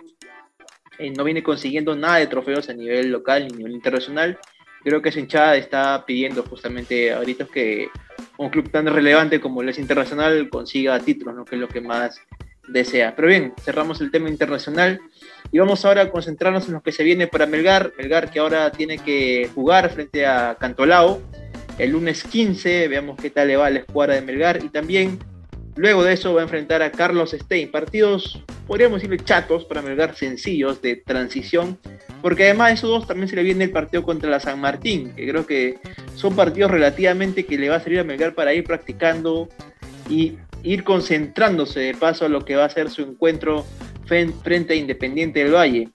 eh, no viene consiguiendo nada de trofeos a nivel local ni a nivel internacional. Creo que esa hinchada está pidiendo justamente ahorita que un club tan relevante como el es internacional consiga títulos, ¿no? que es lo que más desea. Pero bien, cerramos el tema internacional y vamos ahora a concentrarnos en lo que se viene para Melgar. Melgar que ahora tiene que jugar frente a Cantolao el lunes 15. Veamos qué tal le va a la escuadra de Melgar y también luego de eso va a enfrentar a Carlos Stein. Partidos, podríamos decirle chatos para Melgar, sencillos de transición porque además de esos dos también se le viene el partido contra la San Martín, que creo que son partidos relativamente que le va a servir a Melgar para ir practicando y ir concentrándose de paso a lo que va a ser su encuentro frente a Independiente del Valle.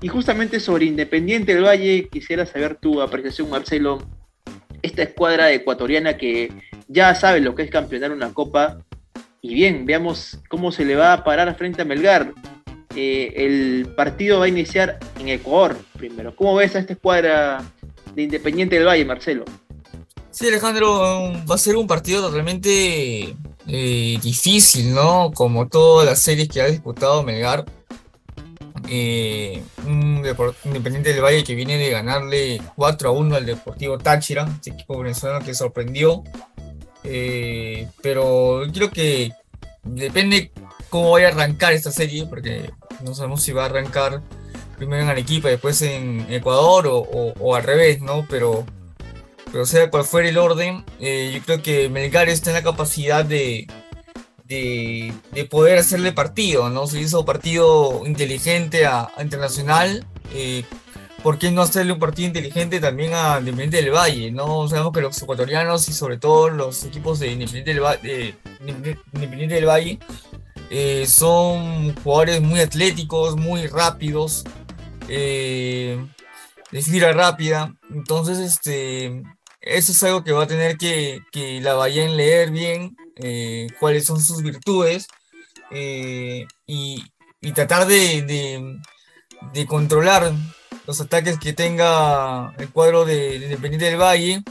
Y justamente sobre Independiente del Valle quisiera saber tu apreciación, Marcelo. Esta escuadra ecuatoriana que ya sabe lo que es campeonar una copa. Y bien, veamos cómo se le va a parar frente a Melgar. Eh, el partido va a iniciar en Ecuador primero. ¿Cómo ves a esta escuadra de Independiente del Valle, Marcelo?
Sí, Alejandro, va a ser un partido totalmente eh, difícil, ¿no? Como todas las series que ha disputado Melgar. Eh, un Independiente del Valle que viene de ganarle 4 a 1 al Deportivo Táchira, este equipo venezolano que sorprendió. Eh, pero creo que depende cómo vaya a arrancar esta serie, porque no sabemos si va a arrancar primero en Arequipa, después en Ecuador o, al revés, ¿no? Pero, pero sea cual fuera el orden, eh, yo creo que Melgar está en la capacidad de, de, poder hacerle partido, ¿no? Se hizo partido inteligente a, Internacional. Eh, ¿Por qué no hacerle un partido inteligente también a Independiente del Valle? ¿no? Sabemos que los ecuatorianos y sobre todo los equipos de Independiente del, Independiente del Valle eh, son jugadores muy atléticos, muy rápidos, eh, de fibra rápida. Entonces, este, eso es algo que va a tener que, que la vayan leer bien, eh, cuáles son sus virtudes y, y, tratar de, controlar los ataques que tenga el cuadro de, de Independiente del Valle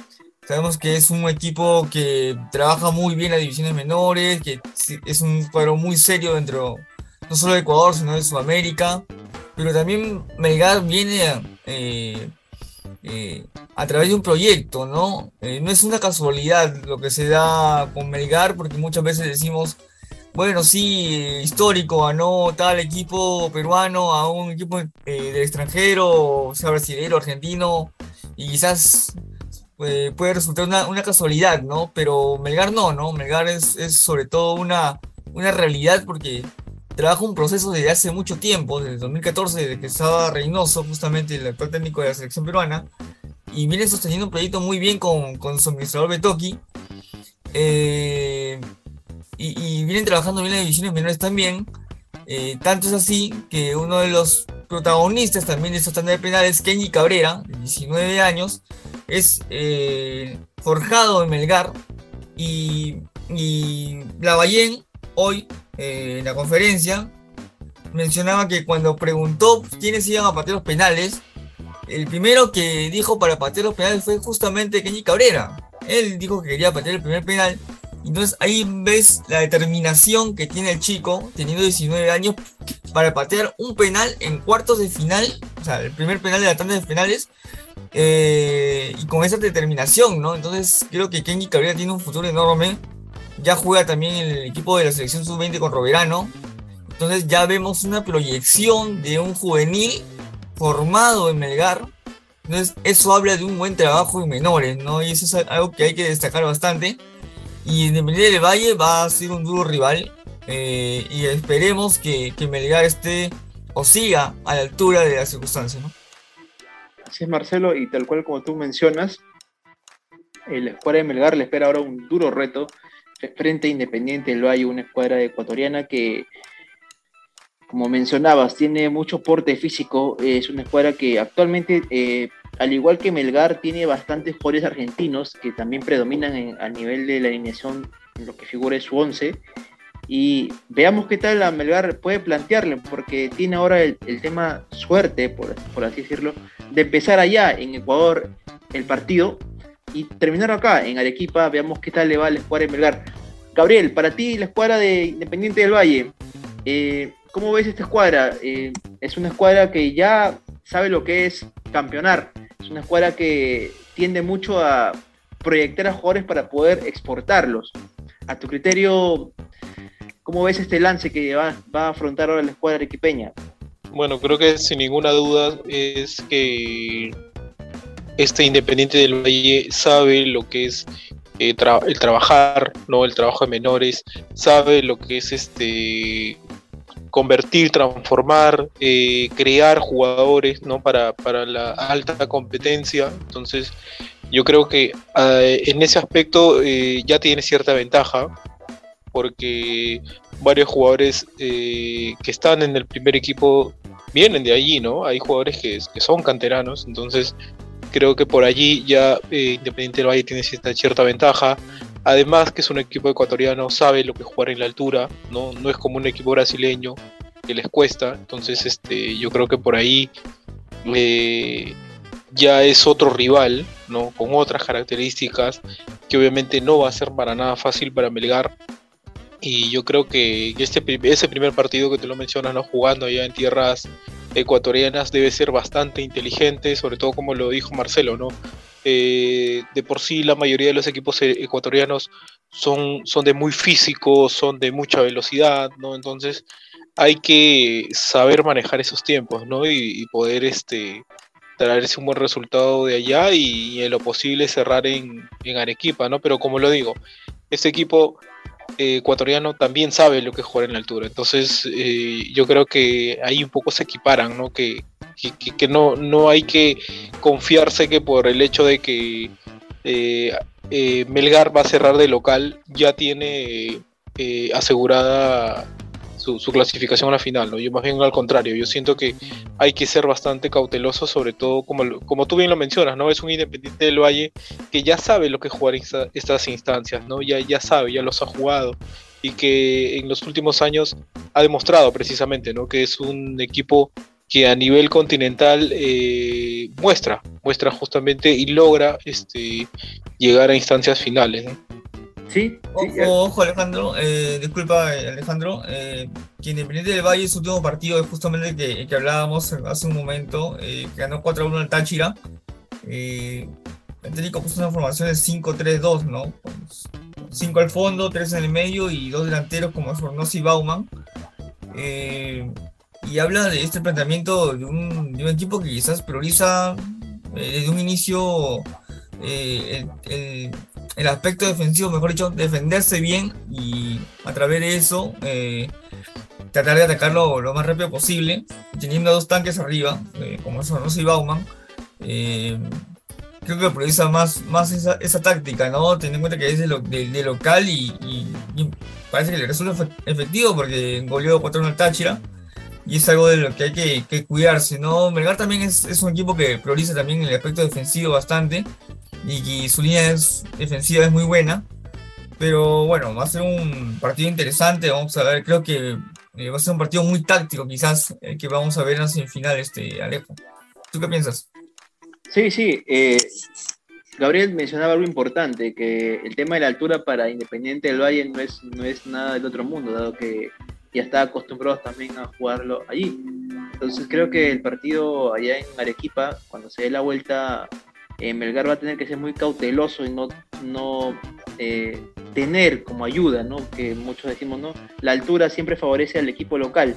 Sabemos que es un equipo que trabaja muy bien las divisiones menores, que es un cuadro muy serio dentro, no solo de Ecuador, sino de Sudamérica. Pero también Melgar viene eh, eh, a través de un proyecto, ¿no? Eh, no es una casualidad lo que se da con Melgar, porque muchas veces decimos, bueno, sí, histórico, ganó tal equipo peruano a un equipo del extranjero, sea brasileño, argentino, y quizás eh, puede resultar una, casualidad, ¿no? Pero Melgar no, ¿no? Melgar es, sobre todo una, una realidad porque trabaja un proceso desde hace mucho tiempo, desde 2014, desde que estaba Reynoso, justamente el actual técnico de la selección peruana, y viene sosteniendo un proyecto muy bien con, con su administrador Betoki. Eh, y, vienen trabajando bien las divisiones menores también. Eh, tanto es así que uno de los protagonistas también de esta tanda de penales, Kenny Cabrera, de 19 años, es eh, forjado en Melgar y, y Lavallén hoy eh, en la conferencia mencionaba que cuando preguntó quiénes iban a patear los penales, el primero que dijo para patear los penales fue justamente Kenny Cabrera. Él dijo que quería patear el primer penal. Entonces ahí ves la determinación que tiene el chico, teniendo 19 años, para patear un penal en cuartos de final, o sea, el primer penal de la tanda de penales, eh, y con esa determinación, ¿no? Entonces creo que Kenji Cabrera tiene un futuro enorme. Ya juega también en el equipo de la selección sub-20 con Roberano. Entonces ya vemos una proyección de un juvenil formado en Melgar. Entonces eso habla de un buen trabajo en menores, ¿no? Y eso es algo que hay que destacar bastante. Y Independiente del Valle va a ser un duro rival. Eh, y esperemos que, que Melgar esté o siga a la altura de las circunstancias, ¿no?
Así es, Marcelo, y tal cual como tú mencionas, el escuadra de Melgar le espera ahora un duro reto frente a Independiente del Valle, una escuadra ecuatoriana que, como mencionabas, tiene mucho porte físico, es una escuadra que actualmente, eh, al igual que Melgar, tiene bastantes jugadores argentinos que también predominan a nivel de la alineación en lo que figura su 11 y veamos qué tal la Melgar puede plantearle, porque tiene ahora el, tema suerte, por, así decirlo, de empezar allá en Ecuador el partido y terminar acá en Arequipa. Veamos qué tal le va a la escuadra de Melgar. Gabriel, para ti, la escuadra de Independiente del Valle, eh, ¿cómo ves esta escuadra? Eh, es una escuadra que ya sabe lo que es campeonar, es una escuadra que tiende mucho a proyectar a jugadores para poder exportarlos. A tu criterio, ¿Cómo ves este lance que va, a afrontar ahora la escuadra arequipeña?
Bueno, creo que sin ninguna duda es que este Independiente del Valle sabe lo que es eh, el trabajar, ¿no? El trabajo de menores, sabe lo que es este convertir, transformar, eh, crear jugadores ¿no? para, para, la alta competencia. Entonces, yo creo que eh, en ese aspecto ya tiene cierta ventaja porque varios jugadores eh, que están en el primer equipo vienen de allí, ¿no? Hay jugadores que, son canteranos, entonces creo que por allí ya eh, Independiente del Valle tiene cierta, cierta, ventaja. Además que es un equipo ecuatoriano, sabe lo que jugar en la altura, ¿no? No es como un equipo brasileño que les cuesta, entonces este, yo creo que por ahí eh, ya es otro rival, ¿no? Con otras características que obviamente no va a ser para nada fácil para Melgar. Y yo creo que este, ese primer partido que te lo mencionas, ¿no? Jugando allá en tierras ecuatorianas debe ser bastante inteligente, sobre todo como lo dijo Marcelo, ¿no? Eh, de por sí la mayoría de los equipos e-, ecuatorianos son, son de muy físicos, son de mucha velocidad, ¿no? Entonces hay que saber manejar esos tiempos, ¿no? Y, poder este, traerse un buen resultado de allá y, en lo posible cerrar en, en, Arequipa, ¿no? Pero como lo digo, este equipo ecuatoriano también sabe lo que es jugar en la altura, entonces eh, yo creo que ahí un poco se equiparan, ¿no? Que, que, no, no hay que confiarse que por el hecho de que eh, eh, Melgar va a cerrar de local, ya tiene eh, asegurada su, clasificación a la final, ¿no? Yo más bien al contrario, yo siento que hay que ser bastante cauteloso, sobre todo como, como tú bien lo mencionas, ¿no? Es un Independiente del Valle que ya sabe lo que es jugar estas instancias, ¿no? Ya, ya sabe, ya los ha jugado y que en los últimos años ha demostrado precisamente, ¿no? Que es un equipo que a nivel continental eh, muestra, muestra justamente y logra este, llegar a instancias finales.
Sí,
ojo, Alejandro, eh, disculpa eh, Alejandro, eh, que Independiente del Valle, su último partido es justamente el que, que hablábamos hace un momento, que ganó 4-1 al Táchira. el técnico puso una formación de 5-3-2, ¿no? 5 al fondo, 3 en el medio y dos delanteros como Fornos y Bauman. Eh, y habla de este planteamiento de un, de un equipo que quizás prioriza eh, desde un inicio eh, el, el, aspecto defensivo, mejor dicho, defenderse bien y a través de eso eh, tratar de atacarlo lo más rápido posible, teniendo dos tanques arriba, como son Rossi y Bauman. creo que prioriza más, más esa, esa, táctica, ¿no? Teniendo en cuenta que es de, de, local y, parece que le resulta efectivo porque goleó 4-1 al Táchira y es algo de lo que hay que, cuidarse, ¿no? Melgar también es, es, un equipo que prioriza también el aspecto defensivo bastante y su línea defensiva es muy buena, pero bueno, va a ser un partido interesante, vamos a ver, creo que eh, va a ser un partido muy táctico quizás el que vamos a ver en la semifinal, este, Alejo. ¿Tú qué piensas?
Sí, sí, eh, Gabriel mencionaba algo importante, que el tema de la altura para Independiente del Valle no es, no es nada del otro mundo, dado que ya está acostumbrados también a jugarlo allí. Entonces creo que el partido allá en Arequipa, cuando se dé la vuelta, eh, Melgar va a tener que ser muy cauteloso y no, no eh, tener como ayuda, ¿no? que muchos decimos, ¿no? la altura siempre favorece al equipo local.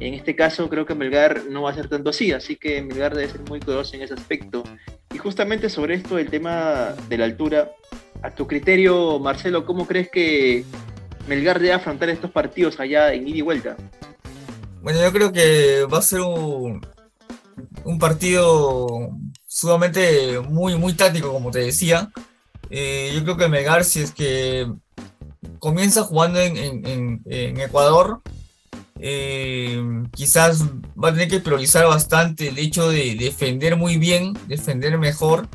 En este caso creo que Melgar no va a ser tanto así, así que Melgar debe ser muy cuidadoso en ese aspecto. Y justamente sobre esto, el tema de la altura, a tu criterio, Marcelo, ¿cómo crees que Melgar debe afrontar estos partidos allá en ida y vuelta?
Bueno, yo creo que va a ser un, un partido sumamente muy, muy táctico, como te decía. Eh, yo creo que Melgar, si es que comienza jugando en, Ecuador, eh, quizás va a tener que priorizar bastante el hecho de defender muy bien, defender mejor,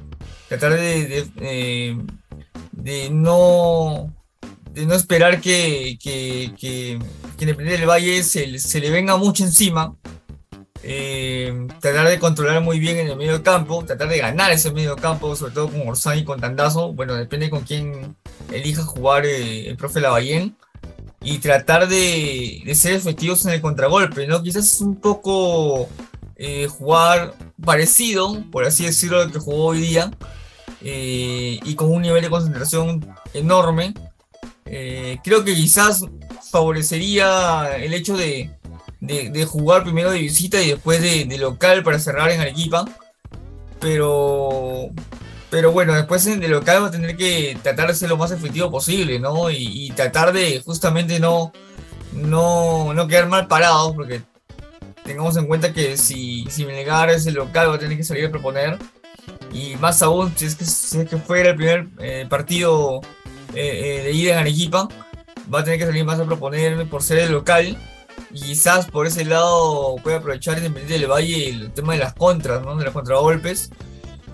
tratar de, de, de no de no esperar que, que, que, que Independiente del Valle se, se, le venga mucho encima. Eh, tratar de controlar muy bien en el medio campo, tratar de ganar ese medio campo, sobre todo con Orsán y con Tandazo. Bueno, depende con quién elija jugar eh, el profe Lavallén. Y tratar de, ser efectivos en el contragolpe, ¿no? Quizás un poco eh, jugar parecido, por así decirlo, al que jugó hoy día. y con un nivel de concentración enorme creo que quizás favorecería el hecho de, jugar primero de visita y después de, local para cerrar en Arequipa. Pero, pero bueno, después de local va a tener que tratar de ser lo más efectivo posible, ¿no? Y, tratar de justamente no, no, no quedar mal parado, porque tengamos en cuenta que si, si Melgar es el local va a tener que salir a proponer. Y más aún, si es que, si es que fuera el primer eh, partido eh, eh, de ir en Arequipa, va a tener que salir más a proponer por ser el local. Quizás por ese lado puede aprovechar Independiente del Valle el tema de las contras, ¿no? de los contragolpes.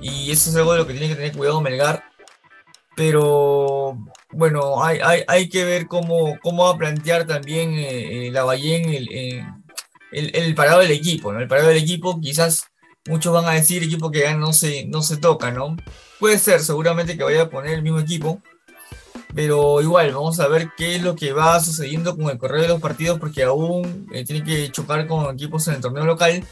Y eso es algo de lo que tiene que tener cuidado Melgar. Pero bueno, hay, hay, hay que ver cómo, cómo va a plantear también eh, la Valle el, el, el, parado del equipo. ¿no? El parado del equipo quizás muchos van a decir equipo que gana no se, no se toca, ¿no? Puede ser, seguramente que vaya a poner el mismo equipo, pero igual, vamos a ver qué es lo que va sucediendo con el correo de los partidos, porque aún eh, tiene que chocar con equipos en el torneo local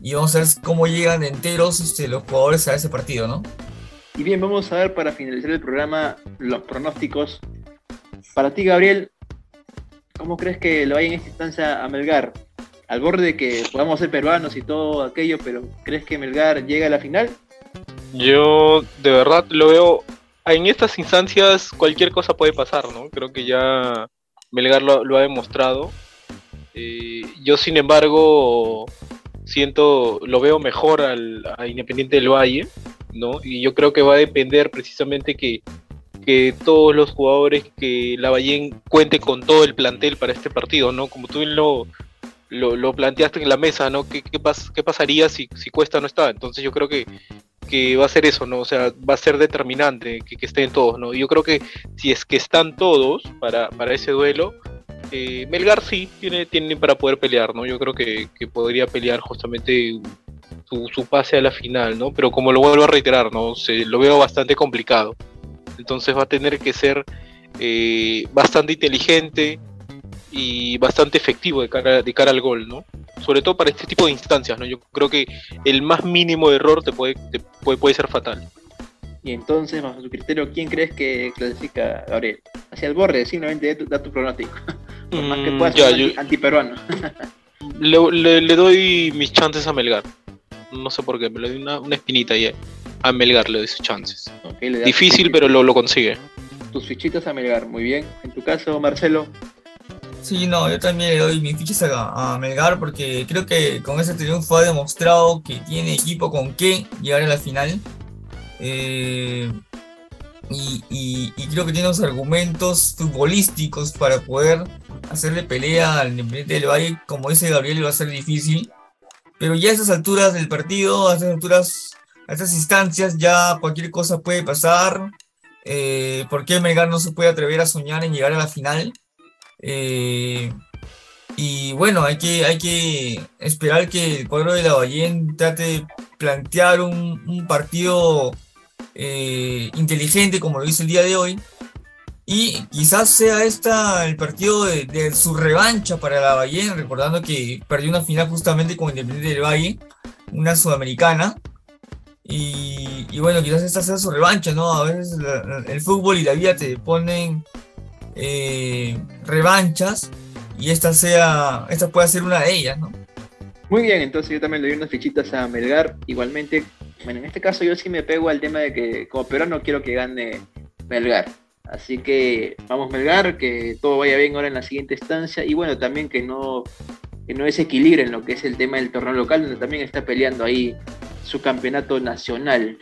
y vamos a ver cómo llegan enteros este, los jugadores a ese partido, ¿no?
Y bien, vamos a ver para finalizar el programa los pronósticos. Para ti, Gabriel, ¿cómo crees que lo hay en esta instancia a Melgar? Al borde de que podamos ser peruanos y todo aquello, pero ¿crees que Melgar llega a la final?
Yo de verdad lo veo. En estas instancias cualquier cosa puede pasar, ¿no? Creo que ya Melgar lo, ha demostrado. Eh, yo, sin embargo, siento, lo veo mejor al, a Independiente del Valle, ¿no? Y yo creo que va a depender precisamente que, que todos los jugadores que la Ballén cuente con todo el plantel para este partido, ¿no? Como tú lo, lo, planteaste en la mesa, ¿no? ¿Qué, qué, qué pasaría si, si Cuesta no está? Entonces yo creo que, que va a ser eso, ¿no? O sea, va a ser determinante que, estén todos, ¿no? Yo creo que si es que están todos para, para ese duelo, eh, Melgar sí tiene, tiene para poder pelear, ¿no? Yo creo que, podría pelear justamente su, pase a la final, ¿no? Pero como lo vuelvo a reiterar, ¿no? Lo veo bastante complicado. Entonces va a tener que ser eh, bastante inteligente, y bastante efectivo de cara, de cara al gol, ¿no? Sobre todo para este tipo de instancias, ¿no? Yo creo que el más mínimo error te puede, puede, puede ser fatal.
Y entonces, bajo su criterio, ¿quién crees que clasifica Gabriel? Hacia el borde, simplemente da tu pronóstico. [laughs] Por más que mm, pueda ser antiperuano. [laughs]
le, le, doy mis chances a Melgar. No sé por qué, me le doy una, una espinita ahí. A Melgar le doy sus chances. Difícil, pero lo, lo consigue.
Tus fichitas a Melgar, muy bien. En tu caso, Marcelo,
Sí, no, yo también le doy mis fichas a, Melgar porque creo que con ese triunfo ha demostrado que tiene equipo con qué llegar a la final. Eh, y, creo que tiene los argumentos futbolísticos para poder hacerle pelea al Independiente del Valle. Como dice Gabriel, va a ser difícil. Pero ya a esas alturas del partido, a esas alturas, a estas instancias, ya cualquier cosa puede pasar. Eh, ¿Por qué Melgar no se puede atrever a soñar en llegar a la final? Eh, y bueno, hay que, hay que esperar que el cuadro de la Ballén trate de plantear un, partido eh, inteligente como lo hizo el día de hoy. Y quizás sea esta el partido de, su revancha para la Ballén, recordando que perdió una final justamente con Independiente del Valle, una sudamericana. Y, bueno, quizás esta sea su revancha, ¿no? A veces el fútbol y la vida te ponen eh, revanchas y esta sea, esta puede ser una de ellas, ¿no?
Muy bien, entonces yo también le doy unas fichitas a Melgar. Igualmente, bueno, en este caso yo sí me pego al tema de que como no quiero que gane Melgar. Así que vamos Melgar, que todo vaya bien ahora en la siguiente estancia y bueno, también que no, que no desequilibren lo que es el tema del torneo local, donde también está peleando ahí su campeonato nacional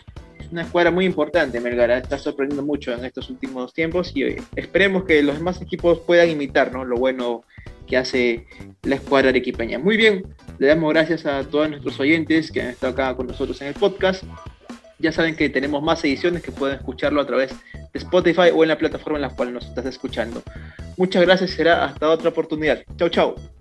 una escuadra muy importante, Melgar. ¿eh? Está sorprendiendo mucho en estos últimos tiempos y esperemos que los demás equipos puedan imitar lo bueno que hace la escuadra arequipeña. Muy bien, le damos gracias a todos nuestros oyentes que han estado acá con nosotros en el podcast. Ya saben que tenemos más ediciones que pueden escucharlo a través de Spotify o en la plataforma en la cual nos estás escuchando. Muchas gracias, será hasta otra oportunidad. Chau, chau.